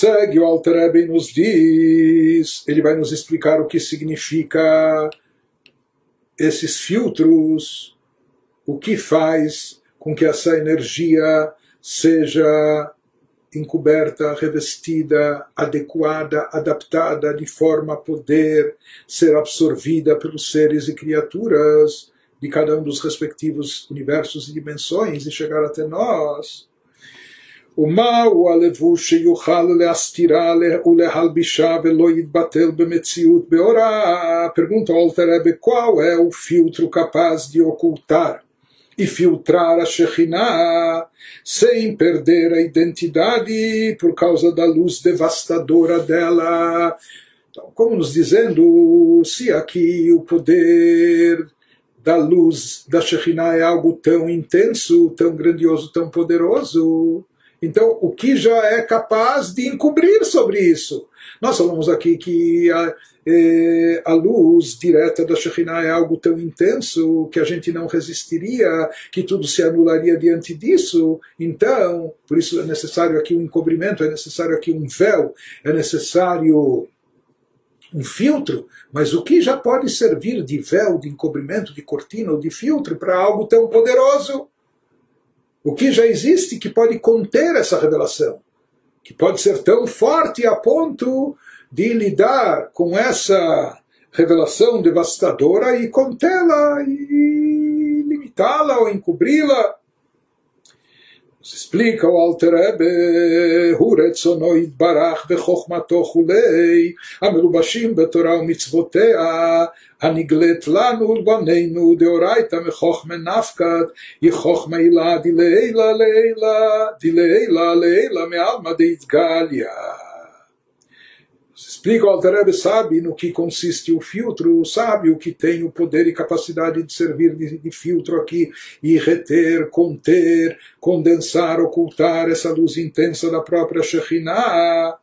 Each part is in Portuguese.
Segue o Alter Rebbe e nos diz, ele vai nos explicar o que significa esses filtros, o que faz com que essa energia seja encoberta, revestida, adequada, adaptada de forma a poder ser absorvida pelos seres e criaturas de cada um dos respectivos universos e dimensões e chegar até nós. ומהו הלבוש שיוכל להסתירה ולהלבישה ולא יתבטל במציאות באורה? Pergunta ao Alter qual é o filtro capaz de ocultar e filtrar a Shekhinah sem perder a identidade por causa da luz devastadora dela. Então, como nos dizendo, se aqui o poder da luz da Shekhinah é algo tão intenso, tão grandioso, tão poderoso, então, o que já é capaz de encobrir sobre isso? Nós falamos aqui que a, eh, a luz direta da Shekhinah é algo tão intenso que a gente não resistiria, que tudo se anularia diante disso. Então, por isso é necessário aqui um encobrimento, é necessário aqui um véu, é necessário um filtro, mas o que já pode servir de véu, de encobrimento, de cortina ou de filtro para algo tão poderoso? O que já existe que pode conter essa revelação, que pode ser tão forte a ponto de lidar com essa revelação devastadora e contê-la e limitá-la ou encobri-la. אז הספליק הספליקו אלתר רבה, הוא רצונו יתברך וחוכמתו כולי, המלובשים בתורה ומצוותיה, הנגלית לנו ולבנינו דאורייתא מחכמי נפקת, יחוכמה הילה דילעילה לעילה, דילעילה לעילה מעלמא דאיתגליה. Explica o Alter sabe no que consiste o filtro, sabe o que tem o poder e capacidade de servir de, de, filtro aqui e reter, conter, condensar, ocultar essa luz intensa da própria Shekhinah.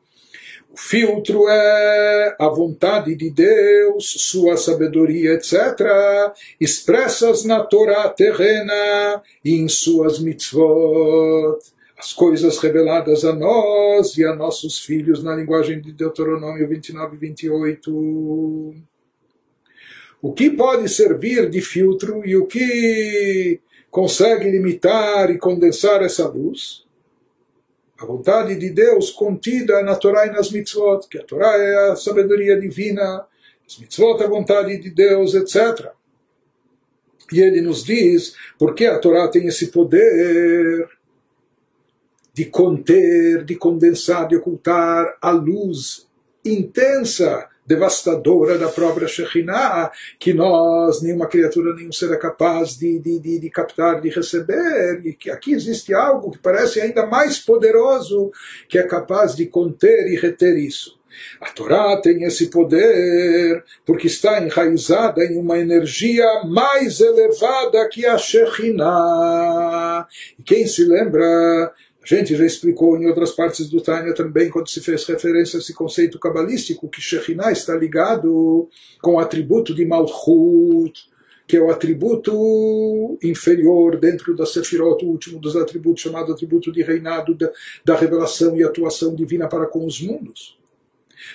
O filtro é a vontade de Deus, sua sabedoria, etc., expressas na Torá terrena e em suas mitzvot as coisas reveladas a nós e a nossos filhos na linguagem de Deuteronômio 29 e 28. O que pode servir de filtro e o que consegue limitar e condensar essa luz? A vontade de Deus contida na Torá e nas mitzvot, que a Torá é a sabedoria divina, as mitzvot é a vontade de Deus, etc. E ele nos diz porque a Torá tem esse poder de conter, de condensar, de ocultar a luz intensa, devastadora da própria Shekhinah, que nós, nenhuma criatura, nenhum ser é capaz de, de, de, de, captar, de receber, e que aqui existe algo que parece ainda mais poderoso, que é capaz de conter e reter isso. A Torá tem esse poder porque está enraizada em uma energia mais elevada que a Shekhinah. Quem se lembra gente já explicou em outras partes do Tânia também, quando se fez referência a esse conceito cabalístico, que Shekhinah está ligado com o atributo de Malchut, que é o atributo inferior dentro da Sefirot, o último dos atributos, chamado atributo de reinado, da, da revelação e atuação divina para com os mundos.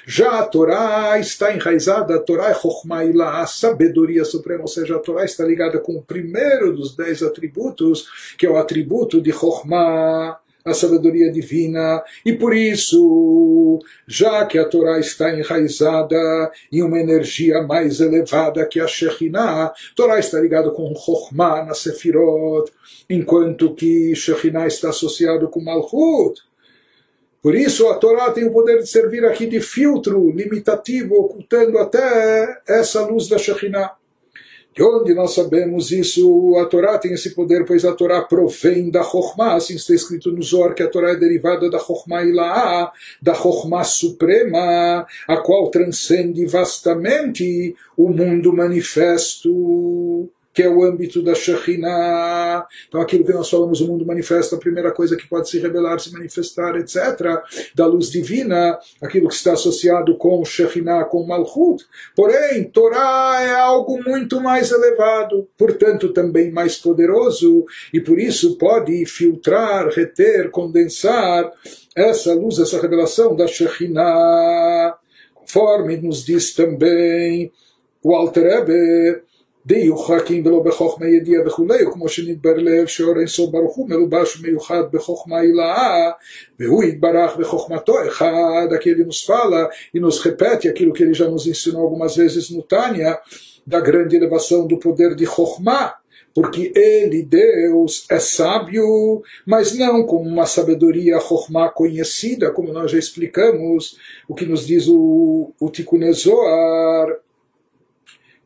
Já a Torá está enraizada, a Torá é Chokhmah a sabedoria suprema, ou seja, a Torá está ligada com o primeiro dos dez atributos, que é o atributo de Chokhmah, a sabedoria divina, e por isso, já que a Torá está enraizada em uma energia mais elevada que a Shekhinah, Torá está ligada com Chokhmah na Sefirot, enquanto que Shekhinah está associado com Malchut. Por isso a Torá tem o poder de servir aqui de filtro limitativo, ocultando até essa luz da Shekhinah. De onde nós sabemos isso? A Torá tem esse poder, pois a Torá provém da Chokhmah, assim está escrito no Zohar, que a Torá é derivada da Chokhmah Ilaá, da Chokhmah Suprema, a qual transcende vastamente o mundo manifesto. Que é o âmbito da Shekhinah. Então, aquilo que nós falamos, o mundo manifesta, a primeira coisa que pode se revelar, se manifestar, etc., da luz divina, aquilo que está associado com Shekhinah, com Malchut. Porém, Torá é algo muito mais elevado, portanto, também mais poderoso, e por isso pode filtrar, reter, condensar essa luz, essa revelação da Shekhinah. Conforme nos diz também o Alter Rebbe, דיוחקים ולא בחוכמה ידיעה וכולי, כמו שנתבר לב שאור אינסוף ברוך הוא מלובש מיוחד בחוכמה הילאה, והוא יתברך בחוכמתו אחד, aquele nos fala e nos repete aquilo que ele já nos ensinou algumas vezes no Tânia, da grande elevação do poder de Chokhmah, porque ele, Deus, é sábio, mas não com uma sabedoria Chokhmah conhecida, como nós já explicamos, o que nos diz o, o Tikkun Zohar,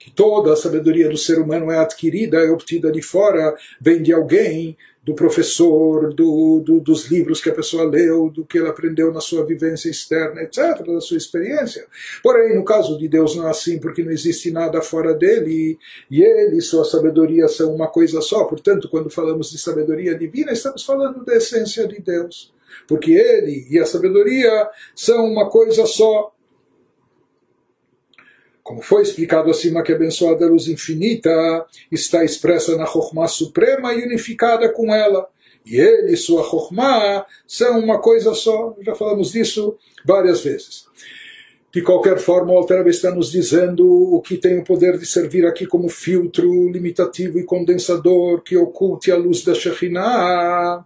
que toda a sabedoria do ser humano é adquirida, é obtida de fora, vem de alguém, do professor, do, do, dos livros que a pessoa leu, do que ela aprendeu na sua vivência externa, etc., da sua experiência. Porém, no caso de Deus não é assim, porque não existe nada fora dele, e ele e sua sabedoria são uma coisa só. Portanto, quando falamos de sabedoria divina, estamos falando da essência de Deus. Porque ele e a sabedoria são uma coisa só. Como foi explicado acima que a abençoada luz infinita está expressa na Chokhmah suprema e unificada com ela. E ele e sua Chokhmah são uma coisa só. Já falamos disso várias vezes. De qualquer forma, o Alter está nos dizendo o que tem o poder de servir aqui como filtro limitativo e condensador que oculte a luz da Shekhinah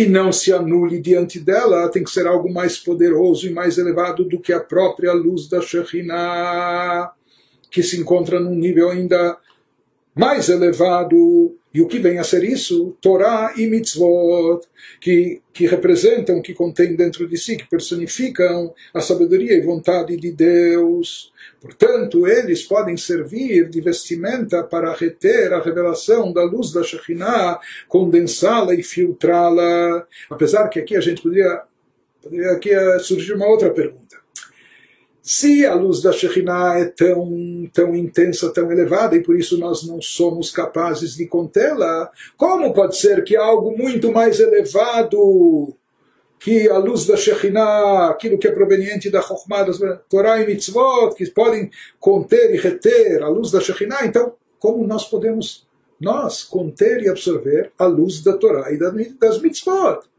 e não se anule diante dela, tem que ser algo mais poderoso e mais elevado do que a própria luz da Shekhinah, que se encontra num nível ainda mais elevado. E o que vem a ser isso? Torá e mitzvot, que, que representam, que contêm dentro de si, que personificam a sabedoria e vontade de Deus. Portanto, eles podem servir de vestimenta para reter a revelação da luz da Shekhinah, condensá-la e filtrá-la. Apesar que aqui a gente poderia, poderia aqui surgir uma outra pergunta. Se a luz da Shekhinah é tão, tão intensa, tão elevada, e por isso nós não somos capazes de contê-la, como pode ser que algo muito mais elevado que a luz da Shekhinah, aquilo que é proveniente da Chokhmah, da Torá e Mitzvot, que podem conter e reter a luz da Shekhinah, então como nós podemos, nós, conter e absorver a luz da Torá e das Mitzvot?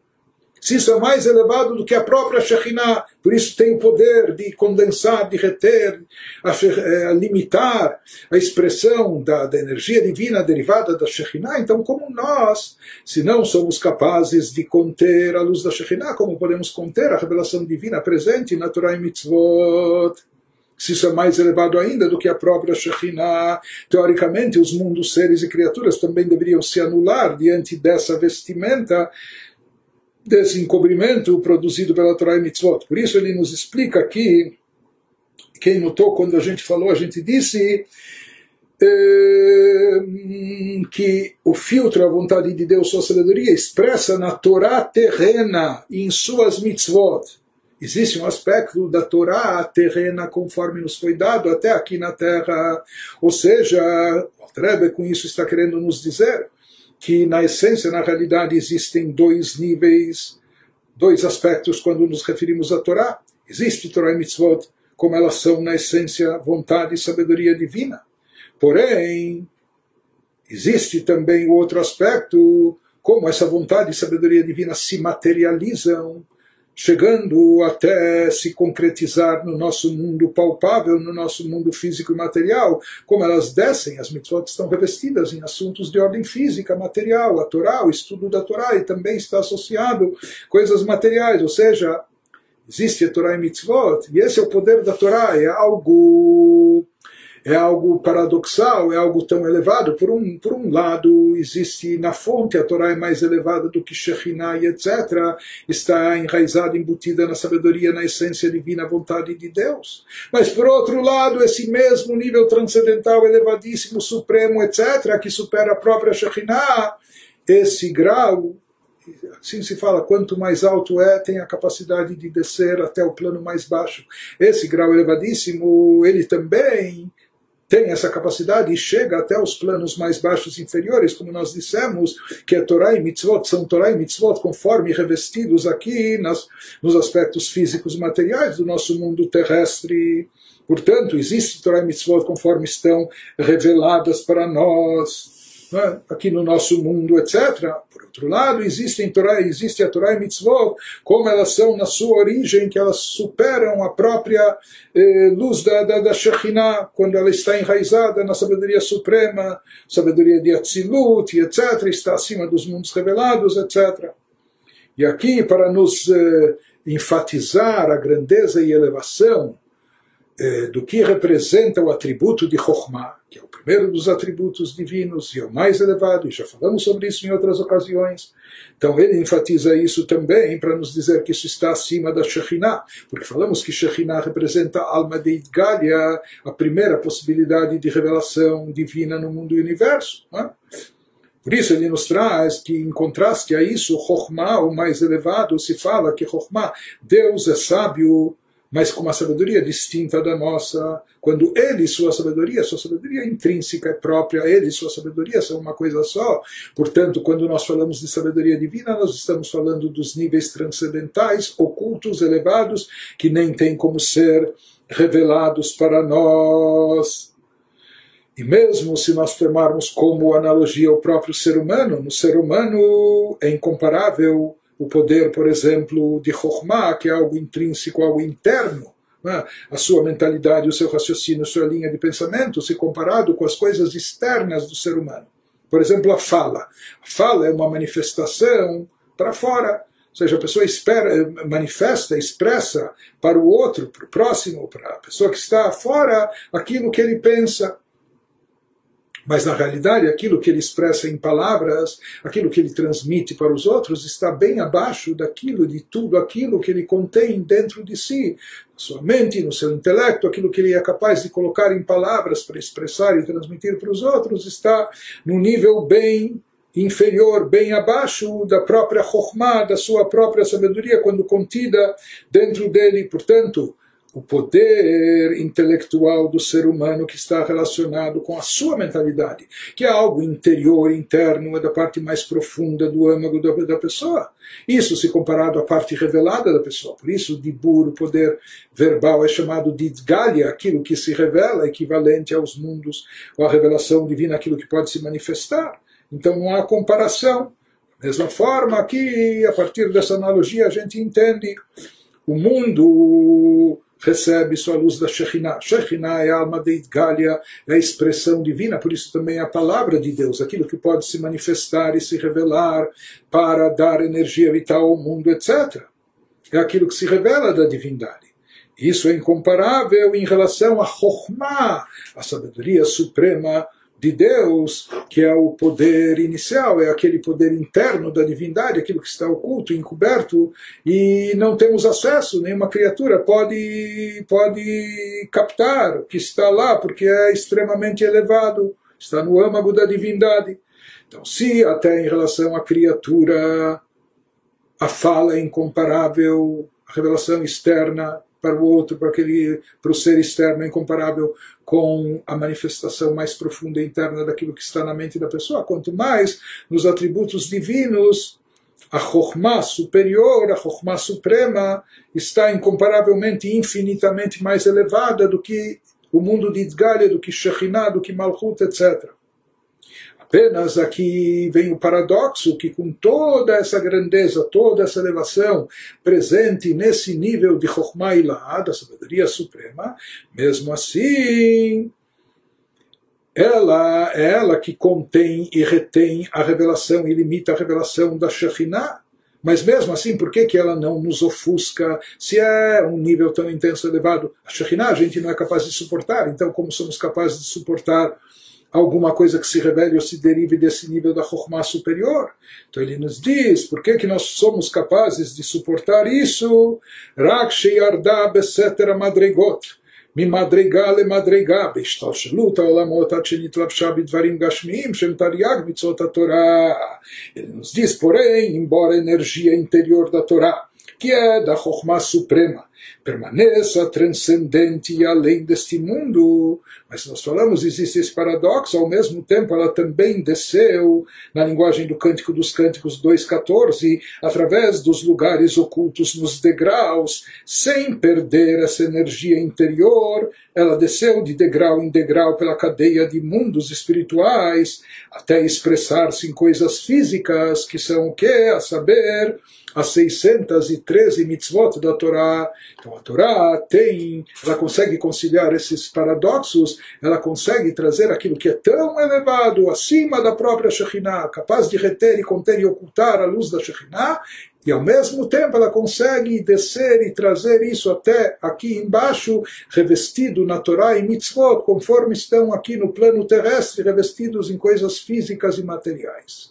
Se isso é mais elevado do que a própria Shekhinah, por isso tem o poder de condensar, de reter, a, a eh, limitar a expressão da, da, energia divina derivada da Shekhinah. Então, como nós, se não somos capazes de conter a luz da Shekhinah, como podemos conter a revelação divina presente na Torah e Mitzvot? se isso é mais elevado ainda do que a própria Shekhinah. Teoricamente, os mundos, seres e criaturas também deveriam se anular diante dessa vestimenta desse encobrimento produzido pela Torá e Mitzvot. Por isso ele nos explica aqui, quem notou quando a gente falou, a gente disse eh, que o filtro, a vontade de Deus, sua sabedoria, expressa na Torá terrena e em suas mitzvot. Existe um aspecto da Torá terrena conforme nos foi dado até aqui na Terra. Ou seja, o Rebbe com isso está querendo nos dizer que na essência, na realidade, existem dois níveis, dois aspectos quando nos referimos à Torá. Existe Torá e Mitzvot, como elas são na essência vontade e sabedoria divina. Porém, existe também o outro aspecto, como essa vontade e sabedoria divina se materializam chegando até se concretizar no nosso mundo palpável, no nosso mundo físico e material, como elas descem, as mitzvot estão revestidas em assuntos de ordem física, material, a Torá, o estudo da Torá, e também está associado coisas materiais, ou seja, existe a Torá e mitzvot, e esse é o poder da Torá, é algo é algo paradoxal, é algo tão elevado. Por um, por um lado, existe na fonte, a Torá é mais elevada do que Shekhinah e etc. Está enraizada, embutida na sabedoria, na essência divina, vontade de Deus. Mas por outro lado, esse mesmo nível transcendental, elevadíssimo, supremo, etc., que supera a própria Shekhinah, esse grau assim se fala, quanto mais alto é, tem a capacidade de descer até o plano mais baixo. Esse grau elevadíssimo, ele também tem essa capacidade e chega até os planos mais baixos inferiores, como nós dissemos, que é Torá e Mitzvot, são Torá e Mitzvot conforme revestidos aqui nas, nos aspectos físicos e materiais do nosso mundo terrestre. Portanto, existe Torá e Mitzvot conforme estão reveladas para nós né, aqui no nosso mundo, etc. Por outro lado, existem Torá, existe a Torá e Mitzvot, como elas são na sua origem, que elas superam a própria eh, luz da, da, da Shekhinah, quando ela está enraizada na sabedoria suprema, sabedoria de Atzilut, etc., está acima dos mundos revelados, etc. E aqui, para nos eh, enfatizar a grandeza e elevação eh, do que representa o atributo de Chokhmah, que é o primeiro dos atributos divinos e é o mais elevado, e já falamos sobre isso em outras ocasiões. Então ele enfatiza isso também para nos dizer que isso está acima da Shekhinah, porque falamos que Shekhinah representa a alma de Idgalia, a primeira possibilidade de revelação divina no mundo e universo. É? Por isso ele nos traz que, em contraste a isso, Chokhmah, o mais elevado, se fala que Chokhmah, Deus é sábio mas com uma sabedoria distinta da nossa. Quando ele, sua sabedoria, sua sabedoria intrínseca é própria, ele e sua sabedoria são uma coisa só. Portanto, quando nós falamos de sabedoria divina, nós estamos falando dos níveis transcendentais, ocultos, elevados, que nem têm como ser revelados para nós. E mesmo se nós tomarmos como analogia o próprio ser humano, no ser humano é incomparável o poder, por exemplo, de Chokhmah, que é algo intrínseco, algo interno, né? a sua mentalidade, o seu raciocínio, sua linha de pensamento, se comparado com as coisas externas do ser humano. Por exemplo, a fala. A fala é uma manifestação para fora. Ou seja, a pessoa espera, manifesta, expressa para o outro, para o próximo, para a pessoa que está fora, aquilo que ele pensa. Mas na realidade, aquilo que ele expressa em palavras, aquilo que ele transmite para os outros, está bem abaixo daquilo, de tudo aquilo que ele contém dentro de si, na sua mente, no seu intelecto, aquilo que ele é capaz de colocar em palavras para expressar e transmitir para os outros, está num nível bem inferior, bem abaixo da própria Chokhmah, da sua própria sabedoria, quando contida dentro dele. Portanto, o poder intelectual do ser humano que está relacionado com a sua mentalidade, que é algo interior, interno, é da parte mais profunda do âmago da, da pessoa. Isso se comparado à parte revelada da pessoa. Por isso, o dibur, o poder verbal, é chamado de dgalia, aquilo que se revela, equivalente aos mundos, ou à revelação divina, aquilo que pode se manifestar. Então não há comparação. Da mesma forma, aqui, a partir dessa analogia, a gente entende o mundo recebe sua luz da Shekhinah. Shekhinah é a alma de Idgalia, é a expressão divina, por isso também é a palavra de Deus, aquilo que pode se manifestar e se revelar para dar energia vital ao mundo, etc. É aquilo que se revela da divindade. Isso é incomparável em relação a Chokhmah, a sabedoria suprema de Deus, que é o poder inicial, é aquele poder interno da divindade, aquilo que está oculto, encoberto, e não temos acesso, nenhuma criatura pode, pode captar o que está lá, porque é extremamente elevado, está no âmago da divindade. Então, se até em relação à criatura a fala é incomparável, a revelação externa para o outro, para, aquele, para o ser externo é incomparável com a manifestação mais profunda e interna daquilo que está na mente da pessoa. Quanto mais nos atributos divinos, a Chokhmah superior, a Chokhmah suprema, está incomparavelmente, infinitamente mais elevada do que o mundo de Idgalia, do que Shekhinah, do que Malchut, etc. Apenas aqui vem o paradoxo que com toda essa grandeza, toda essa elevação presente nesse nível de Chokhmah Ilahá, da sabedoria suprema, mesmo assim, ela é ela que contém e retém a revelação e limita a revelação da Shekhinah. Mas mesmo assim, por que, que ela não nos ofusca se é um nível tão intenso elevado? A Shekhinah a gente não é capaz de suportar, então como somos capazes de suportar alguma coisa que se revele ou se derive desse nível da Chokhmah superior. Então ele nos diz por que, que nós somos capazes de suportar isso. Rak sheyarda besetera madrigot. ממדרגה למדרגה, בהשתלשלות העולמות עד שנתלבשה בדברים גשמיים שהם תרי"ג מצוות התורה. Ele nos diz, porém, embora a energia interior da Torá, que é da Chokhmah Suprema, permaneça transcendente e além deste mundo. Mas nós falamos, existe esse paradoxo, ao mesmo tempo ela também desceu, na linguagem do Cântico dos Cânticos 2.14, através dos lugares ocultos nos degraus, sem perder essa energia interior, ela desceu de degrau em degrau pela cadeia de mundos espirituais, até expressar-se em coisas físicas, que são o que? A saber, as 613 mitzvot da Torá. Então a Torá tem, ela consegue conciliar esses paradoxos, ela consegue trazer aquilo que é tão elevado, acima da própria Shekhinah, capaz de reter e conter e ocultar a luz da Shekhinah, e ao mesmo tempo ela consegue descer e trazer isso até aqui embaixo, revestido na Torá e mitzvot, conforme estão aqui no plano terrestre, revestidos em coisas físicas e materiais.